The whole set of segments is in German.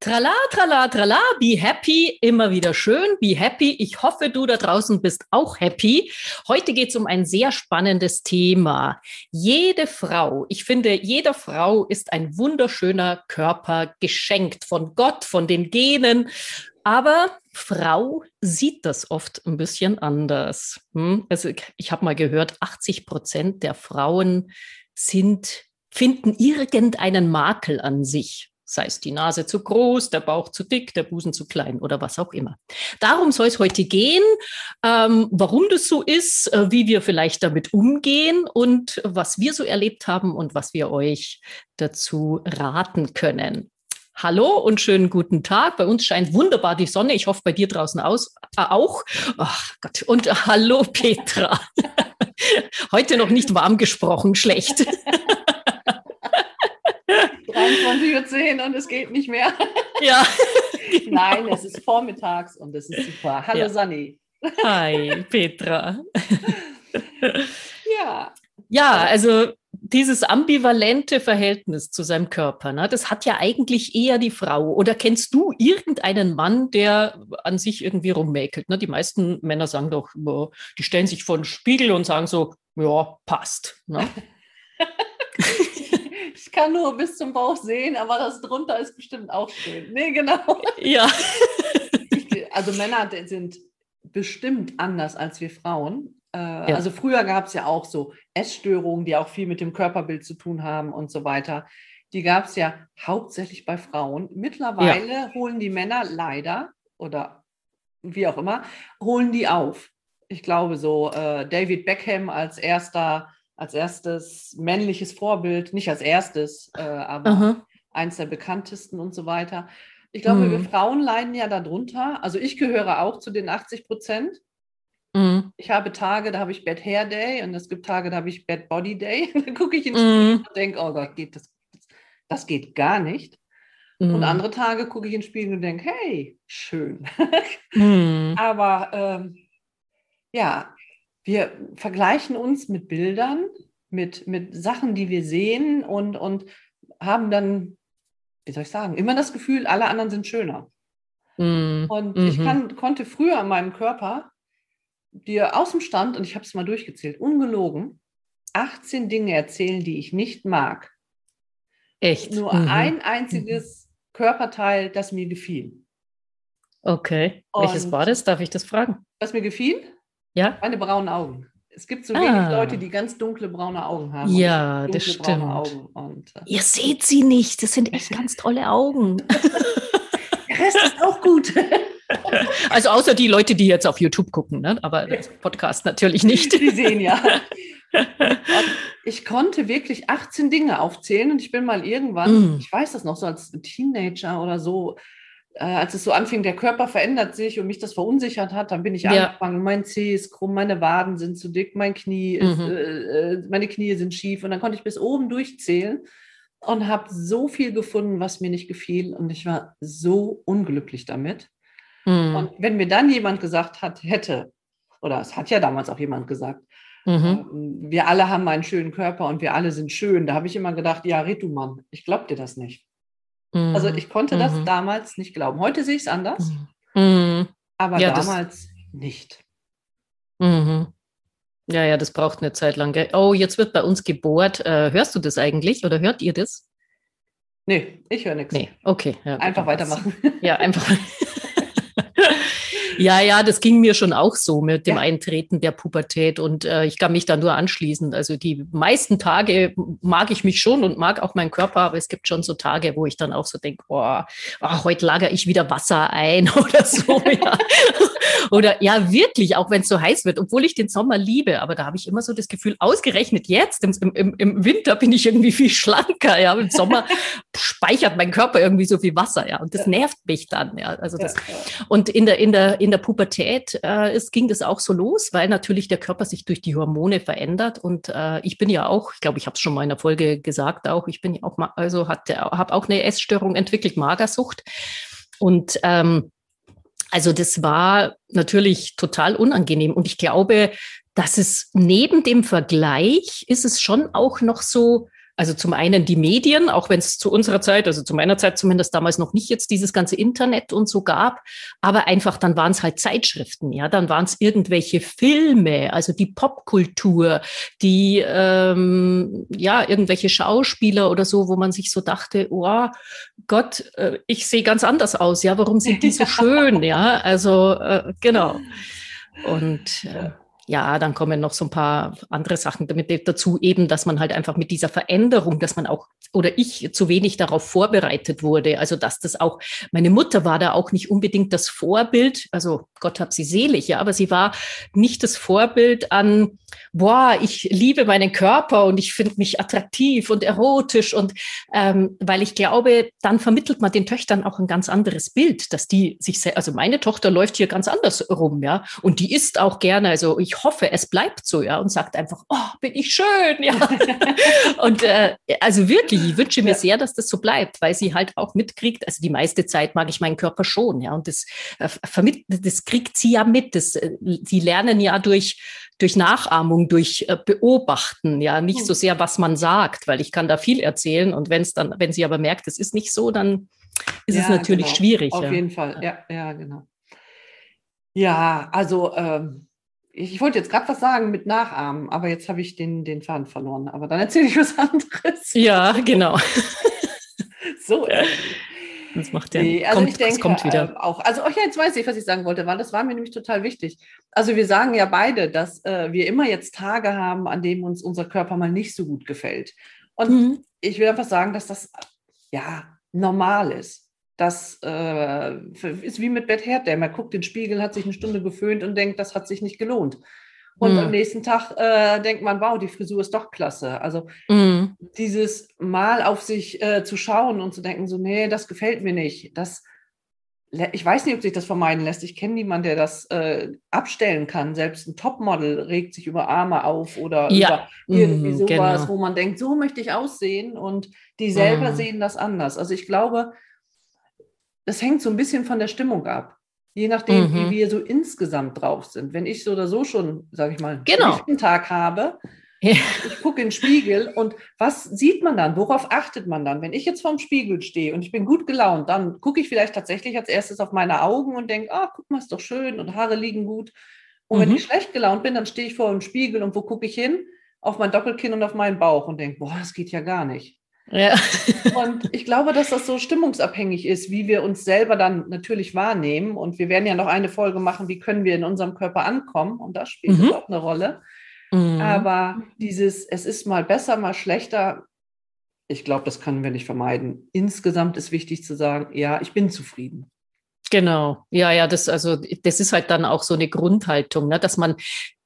Trala, trala, trala, be happy, immer wieder schön, be happy. Ich hoffe, du da draußen bist auch happy. Heute geht es um ein sehr spannendes Thema. Jede Frau, ich finde, jeder Frau ist ein wunderschöner Körper geschenkt von Gott, von den Genen. Aber Frau sieht das oft ein bisschen anders. Hm? Also ich habe mal gehört, 80 Prozent der Frauen sind, finden irgendeinen Makel an sich sei es die Nase zu groß, der Bauch zu dick, der Busen zu klein oder was auch immer. Darum soll es heute gehen, ähm, warum das so ist, äh, wie wir vielleicht damit umgehen und was wir so erlebt haben und was wir euch dazu raten können. Hallo und schönen guten Tag. Bei uns scheint wunderbar die Sonne. Ich hoffe, bei dir draußen aus, äh, auch. Ach Gott. Und äh, hallo Petra. Heute noch nicht warm gesprochen, schlecht. 23.10 Uhr und es geht nicht mehr. Ja. Nein, es ist vormittags und es ist super. Hallo ja. Sani. Hi, Petra. ja. Ja, also dieses ambivalente Verhältnis zu seinem Körper, ne, das hat ja eigentlich eher die Frau. Oder kennst du irgendeinen Mann, der an sich irgendwie rummäkelt? Ne? Die meisten Männer sagen doch, die stellen sich vor den Spiegel und sagen so, ja, passt. Ne? Ich kann nur bis zum Bauch sehen, aber das drunter ist bestimmt auch schön. Nee, genau. Ja. Ich, also Männer sind bestimmt anders als wir Frauen. Äh, ja. Also früher gab es ja auch so Essstörungen, die auch viel mit dem Körperbild zu tun haben und so weiter. Die gab es ja hauptsächlich bei Frauen. Mittlerweile ja. holen die Männer leider oder wie auch immer, holen die auf. Ich glaube so, äh, David Beckham als erster als erstes männliches Vorbild, nicht als erstes, äh, aber Aha. eins der bekanntesten und so weiter. Ich glaube, mhm. wir Frauen leiden ja darunter. Also ich gehöre auch zu den 80 Prozent. Mhm. Ich habe Tage, da habe ich Bad Hair Day und es gibt Tage, da habe ich Bad Body Day. dann gucke ich in den Spiegel mhm. und denke, oh Gott, geht das, das geht gar nicht. Und mhm. andere Tage gucke ich in den Spiegel und denke, hey, schön. Mhm. Aber ähm, ja, wir vergleichen uns mit Bildern, mit, mit Sachen, die wir sehen und, und haben dann, wie soll ich sagen, immer das Gefühl, alle anderen sind schöner. Mm, und mm ich mhm. kann, konnte früher in meinem Körper dir aus dem Stand, und ich habe es mal durchgezählt, ungelogen, 18 Dinge erzählen, die ich nicht mag. Echt? Nur mhm. ein einziges mhm. Körperteil, das mir gefiel. Okay. Und Welches war das? Darf ich das fragen? Was mir gefiel? Ja? Meine braunen Augen. Es gibt so wenig ah. Leute, die ganz dunkle braune Augen haben. Ja, das stimmt. Und, äh, Ihr seht sie nicht. Das sind echt ganz tolle Augen. Der Rest ist auch gut. Also außer die Leute, die jetzt auf YouTube gucken, ne? aber das Podcast natürlich nicht. Die sehen ja. Ich konnte wirklich 18 Dinge aufzählen und ich bin mal irgendwann, mm. ich weiß das noch so als Teenager oder so, äh, als es so anfing, der Körper verändert sich und mich das verunsichert hat, dann bin ich ja. angefangen, mein Zeh ist krumm, meine Waden sind zu dick, mein Knie ist, mhm. äh, äh meine Knie sind schief und dann konnte ich bis oben durchzählen und habe so viel gefunden, was mir nicht gefiel und ich war so unglücklich damit. Mhm. Und wenn mir dann jemand gesagt hat, hätte, oder es hat ja damals auch jemand gesagt, Mhm. Ähm, wir alle haben einen schönen Körper und wir alle sind schön. Da habe ich immer gedacht, ja, red du Mann, ich glaube dir das nicht. Also ich konnte mhm. das damals nicht glauben. Heute sehe ich es anders, mhm. aber ja, damals nicht. Mhm. Ja, ja, das braucht eine Zeit lang. Gell? Oh, jetzt wird bei uns gebohrt. Äh, hörst du das eigentlich oder hört ihr das? Nee, ich höre nichts. Nee, okay. Ja, einfach weitermachen. Ja, einfach. Ja, ja, das ging mir schon auch so mit dem ja. Eintreten der Pubertät und äh, ich kann mich da nur anschließen. Also die meisten Tage mag ich mich schon und mag auch meinen Körper, aber es gibt schon so Tage, wo ich dann auch so denke, boah, oh, heute lagere ich wieder Wasser ein oder so. ja. Oder ja, wirklich, auch wenn es so heiß wird, obwohl ich den Sommer liebe, aber da habe ich immer so das Gefühl, ausgerechnet jetzt, im, im, im Winter bin ich irgendwie viel schlanker, ja, im Sommer speichert mein Körper irgendwie so viel Wasser, ja, und das nervt mich dann, ja, also das, und in der, in der, in der Pubertät äh, es ging das auch so los, weil natürlich der Körper sich durch die Hormone verändert und äh, ich bin ja auch, ich glaube, ich habe es schon mal in der Folge gesagt auch, ich bin ja auch also habe auch eine Essstörung entwickelt, Magersucht und ähm, also das war natürlich total unangenehm. Und ich glaube, dass es neben dem Vergleich ist es schon auch noch so, also zum einen die Medien, auch wenn es zu unserer Zeit, also zu meiner Zeit zumindest damals noch nicht jetzt dieses ganze Internet und so gab, aber einfach dann waren es halt Zeitschriften, ja, dann waren es irgendwelche Filme, also die Popkultur, die ähm, ja irgendwelche Schauspieler oder so, wo man sich so dachte, oh Gott, äh, ich sehe ganz anders aus, ja, warum sind die so schön, ja, also äh, genau. Und äh, ja, dann kommen noch so ein paar andere Sachen damit dazu, eben, dass man halt einfach mit dieser Veränderung, dass man auch oder ich zu wenig darauf vorbereitet wurde. Also, dass das auch, meine Mutter war da auch nicht unbedingt das Vorbild, also Gott hab sie selig, ja, aber sie war nicht das Vorbild an, boah, ich liebe meinen Körper und ich finde mich attraktiv und erotisch und ähm, weil ich glaube, dann vermittelt man den Töchtern auch ein ganz anderes Bild, dass die sich, also meine Tochter läuft hier ganz anders rum, ja, und die isst auch gerne, also ich hoffe, es bleibt so, ja, und sagt einfach, oh, bin ich schön, ja. und äh, also wirklich, ich wünsche mir ja. sehr, dass das so bleibt, weil sie halt auch mitkriegt, also die meiste Zeit mag ich meinen Körper schon, ja, und das äh, vermittelt, das kriegt sie ja mit, das, äh, sie lernen ja durch durch Nachahmung, durch äh, Beobachten, ja, nicht so hm. sehr, was man sagt, weil ich kann da viel erzählen und wenn es dann, wenn sie aber merkt, es ist nicht so, dann ist ja, es natürlich genau. schwierig. Auf ja. jeden Fall, ja, ja, genau. Ja, also ähm, ich wollte jetzt gerade was sagen mit Nachahmen, aber jetzt habe ich den, den Faden verloren. Aber dann erzähle ich was anderes. Ja, genau. so. Das macht ja nee, also kommt, ich denke, kommt wieder. Äh, auch. Also, ja, jetzt weiß ich, was ich sagen wollte, weil das war mir nämlich total wichtig. Also, wir sagen ja beide, dass äh, wir immer jetzt Tage haben, an denen uns unser Körper mal nicht so gut gefällt. Und mhm. ich will einfach sagen, dass das ja normal ist. Das äh, ist wie mit Bett Herd, Man guckt in den Spiegel, hat sich eine Stunde geföhnt und denkt, das hat sich nicht gelohnt. Und mm. am nächsten Tag äh, denkt man, wow, die Frisur ist doch klasse. Also mm. dieses Mal auf sich äh, zu schauen und zu denken, so, nee, das gefällt mir nicht. Das, ich weiß nicht, ob sich das vermeiden lässt. Ich kenne niemanden, der das äh, abstellen kann. Selbst ein Topmodel regt sich über Arme auf oder ja. über irgendwie mm, sowas, genau. wo man denkt, so möchte ich aussehen. Und die selber mm. sehen das anders. Also ich glaube, das hängt so ein bisschen von der Stimmung ab. Je nachdem, mhm. wie wir so insgesamt drauf sind. Wenn ich so oder so schon, sage ich mal, genau. einen Tag habe, ja. ich gucke in den Spiegel und was sieht man dann? Worauf achtet man dann? Wenn ich jetzt vorm Spiegel stehe und ich bin gut gelaunt, dann gucke ich vielleicht tatsächlich als erstes auf meine Augen und denke, ah, guck mal, ist doch schön und Haare liegen gut. Und mhm. wenn ich schlecht gelaunt bin, dann stehe ich vor dem Spiegel und wo gucke ich hin? Auf mein Doppelkinn und auf meinen Bauch und denke, boah, das geht ja gar nicht. Ja. Und ich glaube, dass das so stimmungsabhängig ist, wie wir uns selber dann natürlich wahrnehmen. Und wir werden ja noch eine Folge machen, wie können wir in unserem Körper ankommen. Und das spielt mhm. auch eine Rolle. Mhm. Aber dieses, es ist mal besser, mal schlechter, ich glaube, das können wir nicht vermeiden. Insgesamt ist wichtig zu sagen, ja, ich bin zufrieden. Genau, ja, ja, das also das ist halt dann auch so eine Grundhaltung, ne, dass man,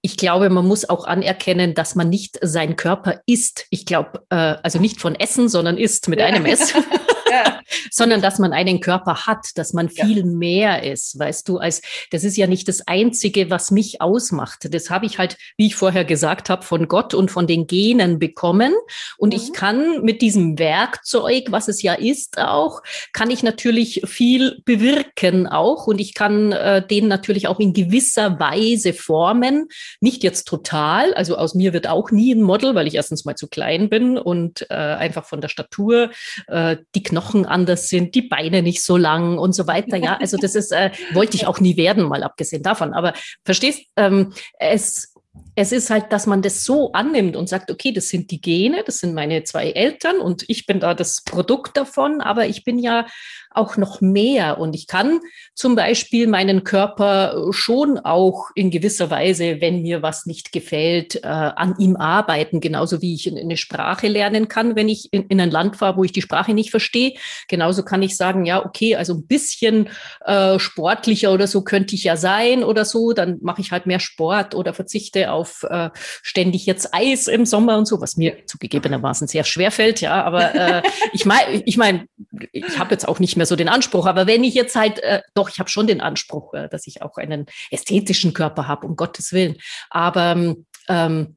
ich glaube, man muss auch anerkennen, dass man nicht sein Körper isst. Ich glaube, äh, also nicht von Essen, sondern isst mit einem S. sondern dass man einen Körper hat, dass man viel ja. mehr ist, weißt du, als das ist ja nicht das Einzige, was mich ausmacht. Das habe ich halt, wie ich vorher gesagt habe, von Gott und von den Genen bekommen. Und mhm. ich kann mit diesem Werkzeug, was es ja ist, auch, kann ich natürlich viel bewirken auch. Und ich kann äh, den natürlich auch in gewisser Weise formen. Nicht jetzt total. Also aus mir wird auch nie ein Model, weil ich erstens mal zu klein bin und äh, einfach von der Statur äh, die Knochen Knochen anders sind, die Beine nicht so lang und so weiter. Ja, also das ist, äh, wollte ich auch nie werden, mal abgesehen davon. Aber verstehst, ähm, es es ist halt, dass man das so annimmt und sagt, okay, das sind die Gene, das sind meine zwei Eltern und ich bin da das Produkt davon, aber ich bin ja auch noch mehr und ich kann zum Beispiel meinen Körper schon auch in gewisser Weise, wenn mir was nicht gefällt, äh, an ihm arbeiten, genauso wie ich eine Sprache lernen kann, wenn ich in, in, ein Land fahre, wo ich die Sprache nicht verstehe. Genauso kann ich sagen, ja, okay, also ein bisschen äh, sportlicher oder so könnte ich ja sein oder so, dann mache ich halt mehr Sport oder verzichte auf äh, ständig jetzt Eis im Sommer und so, was mir zugegebenermaßen sehr schwer fällt, ja, aber äh, ich meine, ich meine, ich habe jetzt auch nicht mehr so den Anspruch, aber wenn ich jetzt halt, äh, doch, ich habe schon den Anspruch, äh, dass ich auch einen ästhetischen Körper habe, um Gottes Willen, aber ähm,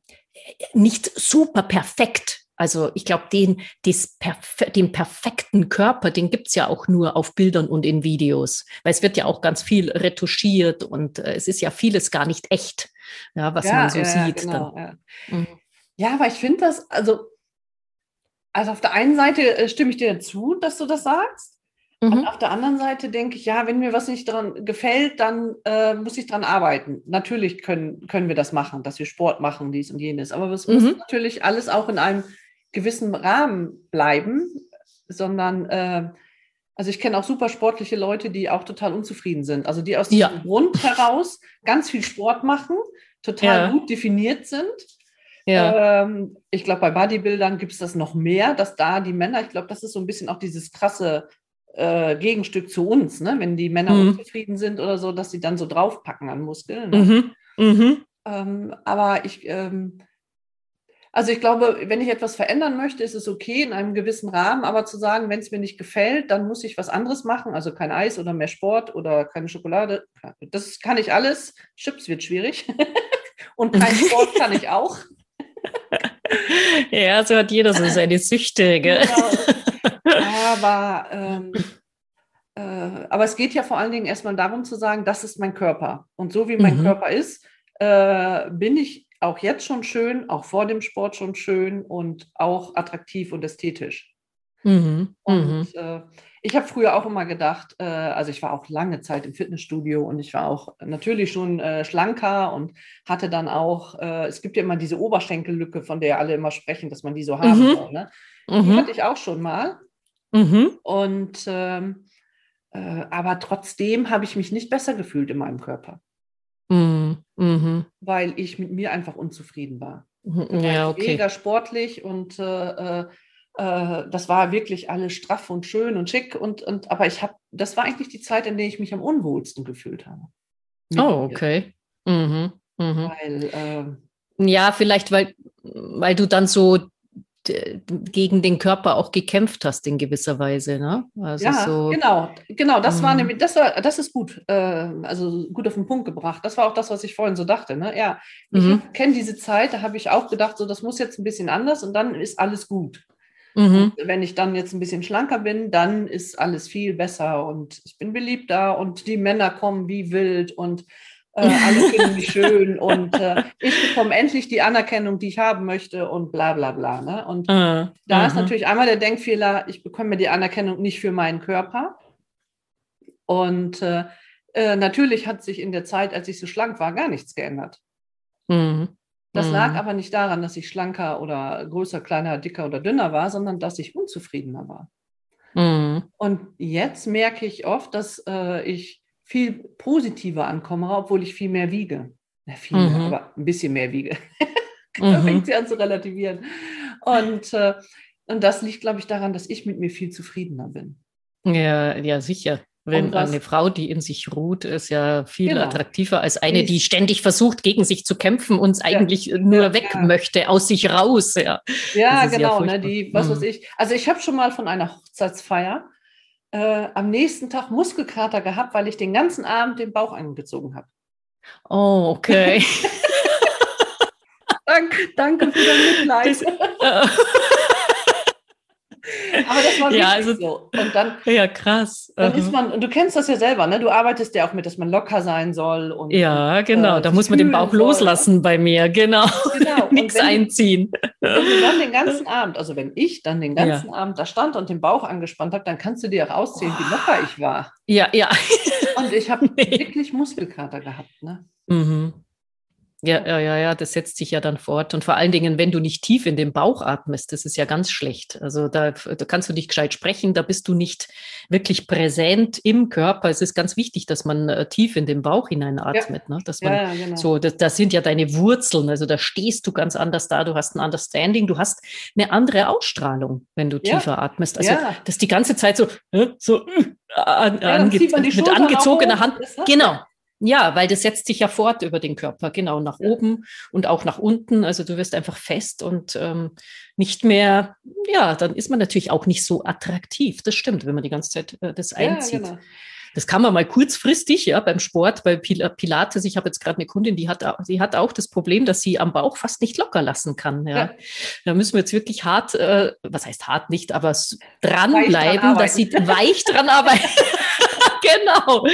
nicht super perfekt. Also ich glaube, den, perf den perfekten Körper, den gibt es ja auch nur auf Bildern und in Videos, weil es wird ja auch ganz viel retuschiert und äh, es ist ja vieles gar nicht echt, ja, was ja, man so ja, sieht. Genau, ja. Mhm. ja, aber ich finde das, also, also auf der einen Seite äh, stimme ich dir dazu, dass du das sagst. Mhm. Und auf der anderen Seite denke ich, ja, wenn mir was nicht dran gefällt, dann äh, muss ich dran arbeiten. Natürlich können, können wir das machen, dass wir Sport machen, dies und jenes. Aber es mhm. muss natürlich alles auch in einem gewissen Rahmen bleiben, sondern äh, also ich kenne auch super sportliche Leute, die auch total unzufrieden sind. Also die aus diesem ja. Grund heraus ganz viel Sport machen, total ja. gut definiert sind. Ja. Ähm, ich glaube, bei Bodybuildern gibt es das noch mehr, dass da die Männer, ich glaube, das ist so ein bisschen auch dieses krasse äh, Gegenstück zu uns, ne? wenn die Männer mhm. unzufrieden sind oder so, dass sie dann so draufpacken an Muskeln. Ne? Mhm. Mhm. Ähm, aber ich, ähm, also ich glaube, wenn ich etwas verändern möchte, ist es okay in einem gewissen Rahmen, aber zu sagen, wenn es mir nicht gefällt, dann muss ich was anderes machen, also kein Eis oder mehr Sport oder keine Schokolade, das kann ich alles. Chips wird schwierig und kein Sport kann ich auch. ja, so hat jeder so seine Süchte. Gell? Genau. Aber, ähm, äh, aber es geht ja vor allen Dingen erstmal darum zu sagen, das ist mein Körper. Und so wie mein mhm. Körper ist, äh, bin ich auch jetzt schon schön, auch vor dem Sport schon schön und auch attraktiv und ästhetisch. Mhm. Und mhm. äh, ich habe früher auch immer gedacht, äh, also ich war auch lange Zeit im Fitnessstudio und ich war auch natürlich schon äh, schlanker und hatte dann auch, äh, es gibt ja immer diese Oberschenkellücke, von der alle immer sprechen, dass man die so haben mhm. soll. Ne? Die mhm. hatte ich auch schon mal. Mhm. Und ähm, äh, aber trotzdem habe ich mich nicht besser gefühlt in meinem Körper. Mhm. Mhm. Weil ich mit mir einfach unzufrieden war. Mhm. Ja, okay. Mega sportlich und äh, äh, äh, das war wirklich alles straff und schön und schick. Und, und aber ich habe, das war eigentlich die Zeit, in der ich mich am unwohlsten gefühlt habe. Oh, okay. Mhm. Mhm. Weil, äh, ja, vielleicht, weil, weil du dann so gegen den Körper auch gekämpft hast in gewisser Weise, ne? Also ja, so, genau, genau. Das war mhm. nämlich, das war, das ist gut, äh, also gut auf den Punkt gebracht. Das war auch das, was ich vorhin so dachte. Ne? Ja, ich mhm. kenne diese Zeit, da habe ich auch gedacht, so das muss jetzt ein bisschen anders und dann ist alles gut. Mhm. Wenn ich dann jetzt ein bisschen schlanker bin, dann ist alles viel besser und ich bin beliebter und die Männer kommen wie wild und äh, alle finden mich schön und äh, ich bekomme endlich die Anerkennung, die ich haben möchte und bla bla bla. Ne? Und uh, da ist natürlich einmal der Denkfehler, ich bekomme die Anerkennung nicht für meinen Körper. Und äh, äh, natürlich hat sich in der Zeit, als ich so schlank war, gar nichts geändert. Uh Das lag mhm. aber nicht daran, dass ich schlanker oder größer, kleiner, dicker oder dünner war, sondern dass ich unzufriedener war. Mhm. Und jetzt merke ich oft, dass äh, ich viel positiver ankomme, obwohl ich viel mehr wiege. Na, viel mhm. mehr, aber ein bisschen mehr wiege. da mhm. fängt sie an zu relativieren. Und, äh, und das liegt, glaube ich, daran, dass ich mit mir viel zufriedener bin. Ja, ja, sicher. Wenn eine Frau, die in sich ruht, ist ja viel genau. attraktiver als eine, die ständig versucht, gegen sich zu kämpfen und ja. eigentlich nur ja, weg ja. möchte, aus sich raus. Ja, ja genau. ne, die, was mhm. weiß ich. Also ich habe schon mal von einer Hochzeitsfeier äh, am nächsten Tag Muskelkater gehabt, weil ich den ganzen Abend den Bauch angezogen habe. Oh, okay. danke, danke für dein Mitleid. Das, äh, aber das war ja, also, so. Und dann, ja, krass. Dann ist man, und du kennst das ja selber, ne? Du arbeitest ja auch mit, dass man locker sein soll. Und, ja, genau. Äh, da muss man den Bauch soll. loslassen bei mir, genau. genau. Nichts einziehen. Wenn du dann den ganzen Abend, also wenn ich dann den ganzen ja. Abend da stand und den Bauch angespannt habe, dann kannst du dir auch auszählen, wie locker ich war. Ja, ja. Und ich habe nee. wirklich Muskelkater gehabt, ne? Mhm. Ja, ja, ja, ja, das setzt sich ja dann fort. Und vor allen Dingen, wenn du nicht tief in den Bauch atmest, das ist ja ganz schlecht. Also da, da kannst du nicht gescheit sprechen, da bist du nicht wirklich präsent im Körper. Es ist ganz wichtig, dass man äh, tief in den Bauch hineinatmet. Ja. Ne? Dass man ja, genau. so, das, das sind ja deine Wurzeln. Also da stehst du ganz anders da, du hast ein Understanding, du hast eine andere Ausstrahlung, wenn du ja. tiefer atmest. Also das die ganze Zeit so, so äh, an, ange mit angezogener Hand. Genau. Ja, weil das setzt sich ja fort über den Körper, genau, nach oben und auch nach unten. Also du wirst einfach fest und ähm, nicht mehr, ja, dann ist man natürlich auch nicht so attraktiv. Das stimmt, wenn man die ganze Zeit äh, das einzieht. Ja, genau. Das kann man mal kurzfristig, ja, beim Sport, bei Pil Pilates. Ich habe jetzt gerade eine Kundin, die hat, die hat auch das Problem, dass sie am Bauch fast nicht locker lassen kann. Ja. ja. Da müssen wir jetzt wirklich hart, äh, was heißt hart nicht, aber dranbleiben, dass sie weich dran arbeiten. genau,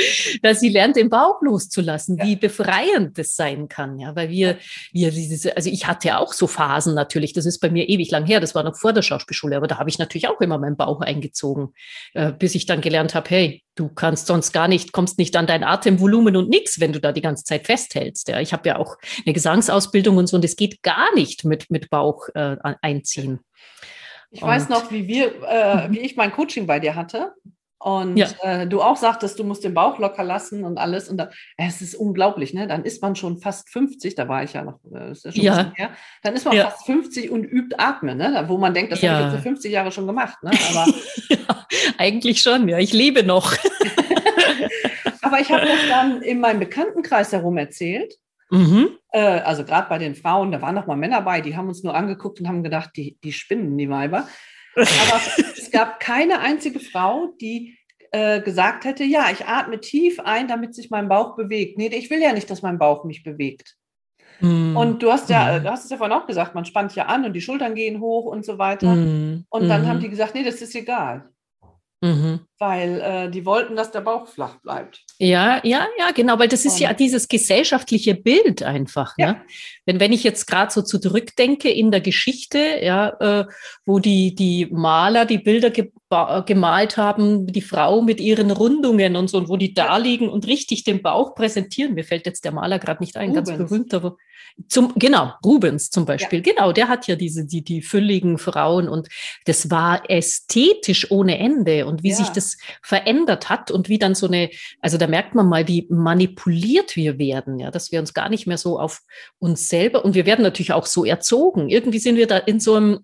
dass sie lernt, den Bauch loszulassen, ja. wie befreiend das sein kann. Ja, weil wir, wir dieses, also ich hatte ja auch so Phasen natürlich, das ist bei mir ewig lang her, das war noch vor der Schauspielschule, aber da habe ich natürlich auch immer meinen Bauch eingezogen, äh, bis ich dann gelernt habe, hey, du kannst sonst gar nicht, kommst nicht an dein Atemvolumen und nichts, wenn du da die ganze Zeit festhältst. Ja, ich habe ja auch eine Gesangsausbildung und so, und es geht gar nicht mit, mit Bauch äh, einziehen. Ich und weiß noch, wie wir, äh, wie ich mein Coaching bei dir hatte. Und ja. äh, du auch sagtest, du musst den Bauch locker lassen und alles. Und da, äh, es ist unglaublich, ne? Dann ist man schon fast 50, da war ich ja noch, äh, ist ja schon ja. her. Dann ist man ja. fast 50 und übt Atmen, ne? Wo man denkt, das ja. habe ich jetzt 50 Jahre schon gemacht. Ne? Aber ja, eigentlich schon, ja. Ich lebe noch. Aber ich habe das dann in meinem Bekanntenkreis herum erzählt. Mhm. Äh, also gerade bei den Frauen, da waren noch mal Männer bei, die haben uns nur angeguckt und haben gedacht, die, die spinnen, die Weiber. Aber es gab keine einzige Frau, die äh, gesagt hätte, ja, ich atme tief ein, damit sich mein Bauch bewegt. Nee, ich will ja nicht, dass mein Bauch mich bewegt. Mm. Und du hast ja, mm. du hast es ja vorhin auch gesagt, man spannt ja an und die Schultern gehen hoch und so weiter. Mm. Und dann haben mhm. die gesagt, nee, das ist egal. Mhm. Weil äh, die wollten, dass der Bauch flach bleibt. Ja, ja, ja, genau, weil das ist ja dieses gesellschaftliche Bild einfach. Ja. Ne? Wenn, wenn ich jetzt gerade so zurückdenke in der Geschichte, ja, äh, wo die, die Maler die Bilder ge gemalt haben, die Frau mit ihren Rundungen und so, und wo die da liegen und richtig den Bauch präsentieren. Mir fällt jetzt der Maler gerade nicht ein, Rubens. ganz berühmter. Wo, zum, genau, Rubens zum Beispiel. Ja. Genau, der hat ja diese, die, die fülligen Frauen und das war ästhetisch ohne Ende und wie ja. sich das verändert hat und wie dann so eine, also da merkt man mal, wie manipuliert wir werden, ja, dass wir uns gar nicht mehr so auf uns selber und wir werden natürlich auch so erzogen. Irgendwie sind wir da in so einem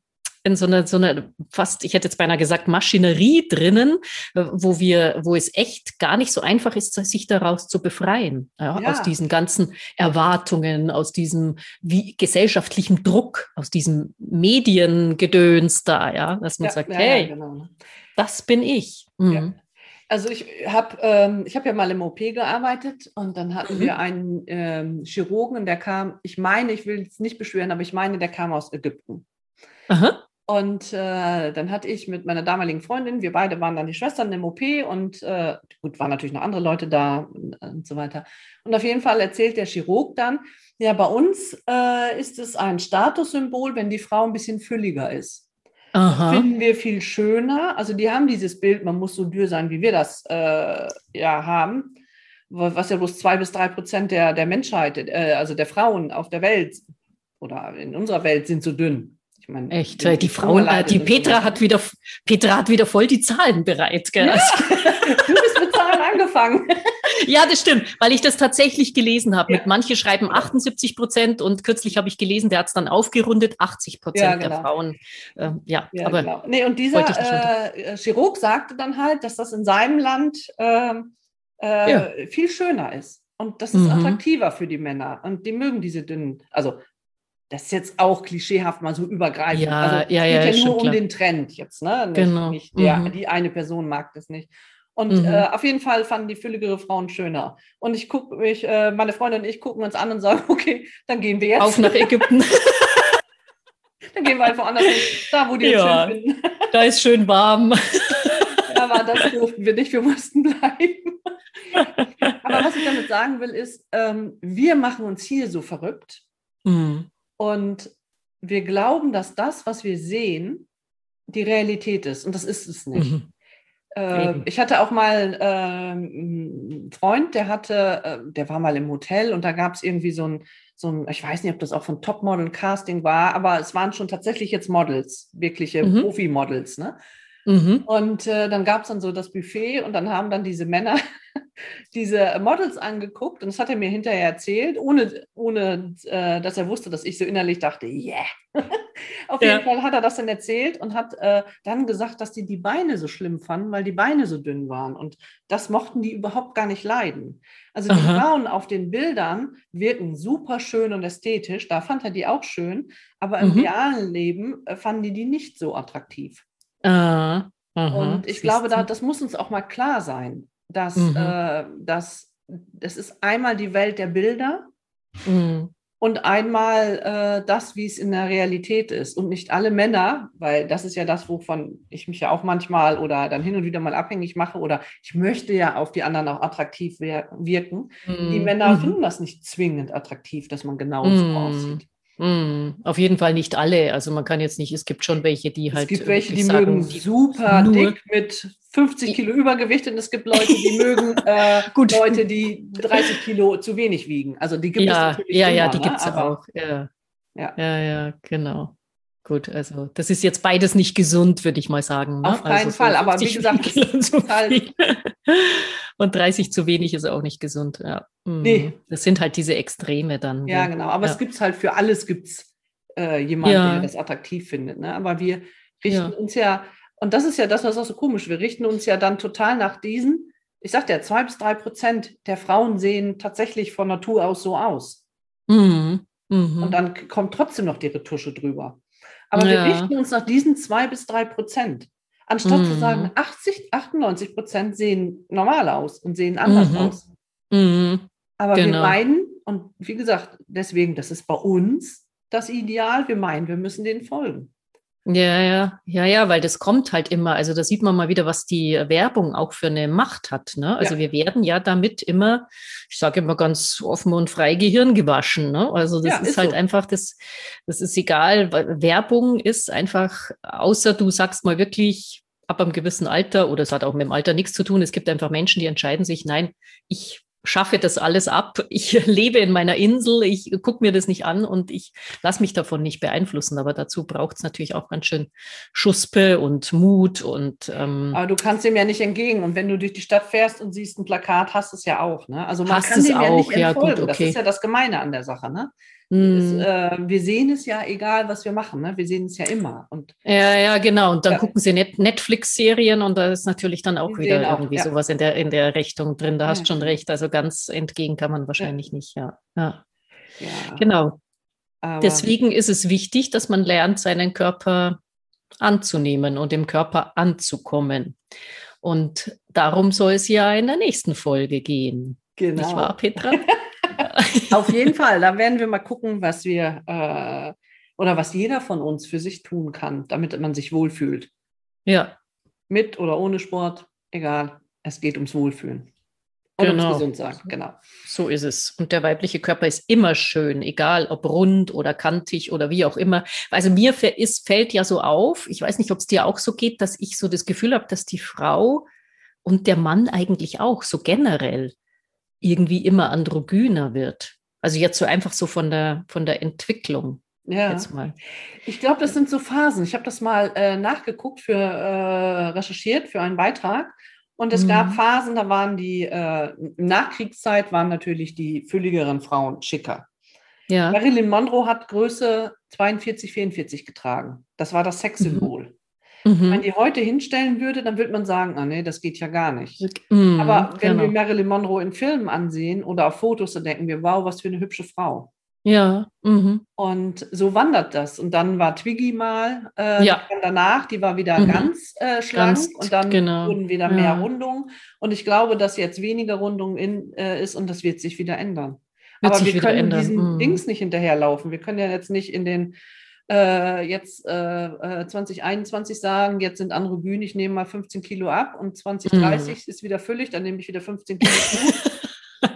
in so einer, so einer fast, ich hätte jetzt beinahe gesagt, Maschinerie drinnen, äh, wo wir, wo es echt gar nicht so einfach ist, sich daraus zu befreien, ja, ja. aus diesen ganzen Erwartungen, aus diesem wie, gesellschaftlichen Druck, aus diesem Mediengedöns da, ja, dass man ja, sagt, hey, genau. Das bin ich. Mhm. Also ich habe ähm, ich hab ja mal im OP gearbeitet und dann hatten mhm. wir einen ähm, Chirurgen, der kam, ich meine, ich will es nicht beschweren, aber ich meine, der kam aus Ägypten. Aha. Und äh, dann hatte ich mit meiner damaligen Freundin, wir beide waren dann die Schwestern im OP und äh, gut, waren natürlich noch andere Leute da und, und, so weiter. Und auf jeden Fall erzählt der Chirurg dann, ja, bei uns äh, ist es ein Statussymbol, wenn die Frau ein bisschen fülliger ist. Aha. finden wir viel schöner. Also die haben dieses Bild, man muss so dürr sein, wie wir das äh, ja haben, was ja bloß zwei bis drei Prozent der, der Menschheit, äh, also der Frauen auf der Welt oder in unserer Welt sind so dünn. Ich meine, Echt, die, die Frauen, äh, die Petra hat wieder, Petra hat wieder voll die Zahlen bereit. Gell? Ja. du bist mit Zahlen angefangen. ja, das stimmt, weil ich das tatsächlich gelesen habe. Ja. manche schreiben 78 Prozent und kürzlich habe ich gelesen, der hat es dann aufgerundet, 80 Prozent ja, genau. der Frauen. Äh, ja, ja, aber genau. Nee, und dieser äh, Chirurg sagte dann halt, dass das in seinem Land ähm, äh, viel schöner ist. Und das ist mhm. attraktiver für die Männer. Und die mögen diese dünnen, also das ist jetzt auch klischeehaft mal so übergreifend. Ja, also, es ja, geht ja, ja nur um klar. den Trend jetzt, ne? Nicht, genau. Nicht der, mhm. Die eine Person mag das nicht. Und mhm. äh, auf jeden Fall fanden die fülligere Frauen schöner. Und ich gucke mich, äh, meine Freundin und ich gucken uns an und sagen, okay, dann gehen wir jetzt. Auf nach Ägypten. dann gehen wir einfach anders hin, da wo die ja, schön finden. da ist schön warm. Aber das durften wir nicht, wir mussten bleiben. Aber was ich damit sagen will, ist, ähm, wir machen uns hier so verrückt. Mhm. Und wir glauben, dass das, was wir sehen, die Realität ist. Und das ist es nicht. Mhm. Äh, ich hatte auch mal äh, einen Freund, der hatte, äh, der war mal im Hotel und da gab es irgendwie so ein, so ein, ich weiß nicht, ob das auch von Topmodel-Casting war, aber es waren schon tatsächlich jetzt Models, wirkliche mhm. Profi-Models, ne? Mhm. Und äh, dann gab es dann so das Buffet und dann haben dann diese Männer diese Models angeguckt und das hat er mir hinterher erzählt, ohne, ohne äh, dass er wusste, dass ich so innerlich dachte, yeah. Auf jeden Fall hat er das dann erzählt und hat äh, dann gesagt, dass die die Beine so schlimm fanden, weil die Beine so dünn waren. Und das mochten die überhaupt gar nicht leiden. Also die Aha. Frauen auf den Bildern wirken super schön und ästhetisch. Da fand er die auch schön. Aber im mhm. realen Leben äh, fanden die die nicht so attraktiv. Ah, aha, und ich glaube, da, das muss uns auch mal klar sein, dass, mhm. äh, dass das ist einmal die Welt der Bilder mhm. und einmal äh, das, wie es in der Realität ist. Und nicht alle Männer, weil das ist ja das, wovon ich mich ja auch manchmal oder dann hin und wieder mal abhängig mache oder ich möchte ja auf die anderen auch attraktiv wirken. Die mhm. Männer mhm. finden das nicht zwingend attraktiv, dass man genau so mhm. aussieht. Mm, auf jeden Fall nicht alle. Also man kann jetzt nicht, es gibt schon welche, die halt. Es gibt welche, die sagen, mögen die super dick mit 50 Kilo Übergewicht und es gibt Leute, die mögen äh, Gut. Leute, die 30 Kilo zu wenig wiegen. Also die gibt ja, es natürlich. Ja, immer, ja, die ne? gibt es auch. Ja. ja, ja, ja, genau. Gut, also das ist jetzt beides nicht gesund, würde ich mal sagen. Ne? Auf keinen also Fall, aber wie gesagt, so halt und 30 zu wenig ist auch nicht gesund. Ja. Mhm. Nee. Das sind halt diese Extreme dann. Ja, ja. genau. Aber ja. es gibt halt für alles gibt's äh, jemanden, der das attraktiv findet. Ne? Aber wir richten uns ja, und das ist ja das, was auch so komisch, wir richten uns ja dann total nach diesen, ich sagte ja, zwei bis drei Prozent der Frauen sehen tatsächlich von Natur aus so aus. Mhm. Mhm. Und dann kommt trotzdem noch die Retusche drüber. Aber ja. wir richten uns nach diesen zwei bis drei Prozent. Anstatt mhm. zu sagen, 80, 98 Prozent sehen normal aus und sehen anders mhm. aus. Mhm. Aber genau. wir meinen, und wie gesagt, deswegen, das ist bei uns das Ideal, wir meinen, wir müssen denen folgen. Ja, ja, ja, ja, weil das kommt halt immer. Also da sieht man mal wieder, was die Werbung auch für eine Macht hat. Ne? Also ja. wir werden ja damit immer, ich sage immer ganz offen und frei Gehirn gewaschen. Ne? Also das ja, ist, ist, halt so. einfach, das, das ist egal. Werbung ist einfach, außer du sagst mal wirklich ab einem gewissen Alter, oder es hat auch mit dem Alter nichts zu tun. Es gibt einfach Menschen, die entscheiden sich, nein, ich schaffe das alles ab. Ich lebe in meiner Insel, ich gucke mir das nicht an und ich lasse mich davon nicht beeinflussen. Aber dazu braucht es natürlich auch ganz schön Schuspe und Mut und ähm, Aber du kannst dem ja nicht entgegen. Und wenn du durch die Stadt fährst und siehst ein Plakat, hast du es ja auch. Ne? Also man kann dem auch. ja nicht entfolgen. Ja, gut, okay. Das ist ja das Gemeine an der Sache. Ne? Mhm. Es, äh, wir sehen es ja, egal was wir machen, ne? wir sehen es ja immer. Und, ja, ja, genau. Und dann ja. gucken sie Net Netflix-Serien und da ist natürlich dann auch wieder auch, irgendwie ja. sowas in der, in der Richtung drin. Da ja. hast schon recht. Also ganz entgegen kann man wahrscheinlich nicht, ja. ja. Genau. Aber Deswegen ist es wichtig, dass man lernt, seinen Körper anzunehmen und dem Körper anzukommen. Und darum soll es ja in der nächsten Folge gehen. Genau. Nicht wahr, Petra? Auf jeden Fall. Da werden wir mal gucken, was wir äh, oder was jeder von uns für sich tun kann, damit man sich wohlfühlt. Ja. Mit oder ohne Sport, egal. Es geht ums Wohlfühlen. Und genau. ums gesund sein, genau. So ist es. Und der weibliche Körper ist immer schön, egal ob rund oder kantig oder wie auch immer. Also mir ist, fällt ja so auf, ich weiß nicht, ob es dir auch so geht, dass ich so das Gefühl habe, dass die Frau und der Mann eigentlich auch so generell irgendwie immer androgyner wird. Also jetzt so einfach so von der, von der Entwicklung. Ja, ich glaube, das sind so Phasen. Ich habe das mal äh, nachgeguckt, für äh, recherchiert für einen Beitrag. Und es mhm. gab Phasen, da waren die, äh, Nachkriegszeit waren natürlich die fülligeren Frauen schicker. Ja. Marilyn Monroe hat Größe 42, 44 getragen. Das war das Sexsymbol. Mhm. Mhm. Wenn die heute hinstellen würde, dann würde man sagen, ah nee, das geht ja gar nicht. Mhm, Aber wenn genau. wir Marilyn Monroe in Filmen ansehen oder auf Fotos, dann denken wir, wow, was für eine hübsche Frau. Ja. Mhm. Und so wandert das. Und dann war Twiggy mal äh, ja. danach, die war wieder mhm. ganz äh, schlank ganz, und dann genau. wurden wieder mehr ja. Rundungen. Und ich glaube, dass jetzt weniger Rundung in, äh, ist und das wird sich wieder ändern. Wird Aber wir können ändern. diesen mhm. Dings nicht hinterherlaufen. Wir können ja jetzt nicht in den äh, jetzt äh, 2021 äh, sagen, jetzt sind andere Bühnen, ich nehme mal 15 Kilo ab und 2030 mhm. ist wieder völlig, dann nehme ich wieder 15 Kilo zu.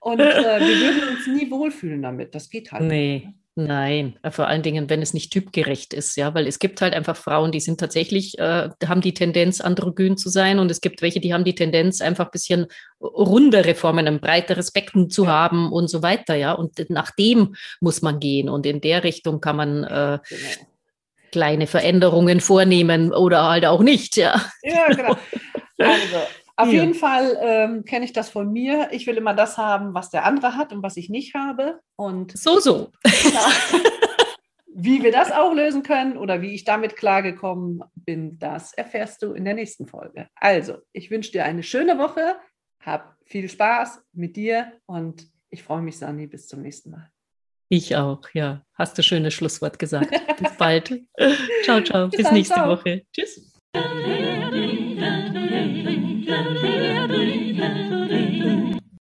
und äh, wir würden uns nie wohlfühlen damit. Das geht halt nee. nicht. Nein, äh, vor allen Dingen, wenn es nicht typgerecht ist, ja, weil es gibt halt einfach Frauen, die sind tatsächlich, äh, haben die Tendenz, androgyn zu sein und es gibt welche, die haben die Tendenz, einfach ein bisschen rundere Formen, ein breiteres Becken zu haben und so weiter, ja, und nach dem muss man gehen und in der Richtung kann man äh, genau. kleine Veränderungen vornehmen oder halt auch nicht, ja. Ja, genau. Also, auf ja. jeden Fall ähm, kenne ich das von mir. Ich will immer das haben, was der andere hat und was ich nicht habe. Und so, so. wie wir das auch lösen können oder wie ich damit klargekommen bin, das erfährst du in der nächsten Folge. Also, ich wünsche dir eine schöne Woche. Hab viel Spaß mit dir und ich freue mich, Sani. Bis zum nächsten Mal. Ich auch, ja. Hast du schönes Schlusswort gesagt. Bis bald. ciao, ciao. Bis, Bis nächste ciao. Woche. Tschüss. Thank you.